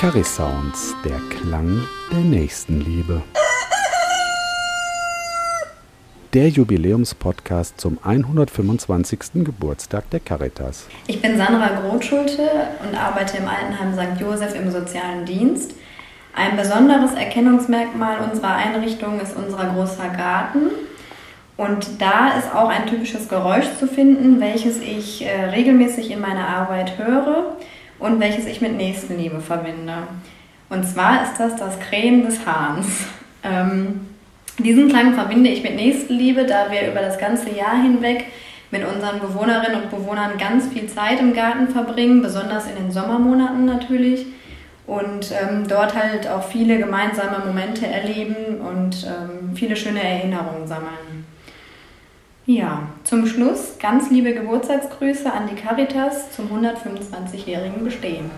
Carry Sounds, der Klang der Nächstenliebe. Der Jubiläumspodcast zum 125. Geburtstag der Caritas. Ich bin Sandra Grotschulte und arbeite im Altenheim St. Josef im sozialen Dienst. Ein besonderes Erkennungsmerkmal unserer Einrichtung ist unser großer Garten. Und da ist auch ein typisches Geräusch zu finden, welches ich äh, regelmäßig in meiner Arbeit höre und welches ich mit Nächstenliebe verbinde. Und zwar ist das das Krähen des Hahns. Ähm, diesen Klang verbinde ich mit Nächstenliebe, da wir über das ganze Jahr hinweg mit unseren Bewohnerinnen und Bewohnern ganz viel Zeit im Garten verbringen, besonders in den Sommermonaten natürlich. Und ähm, dort halt auch viele gemeinsame Momente erleben und ähm, viele schöne Erinnerungen sammeln. Ja, zum Schluss ganz liebe Geburtstagsgrüße an die Caritas zum 125-jährigen Bestehen.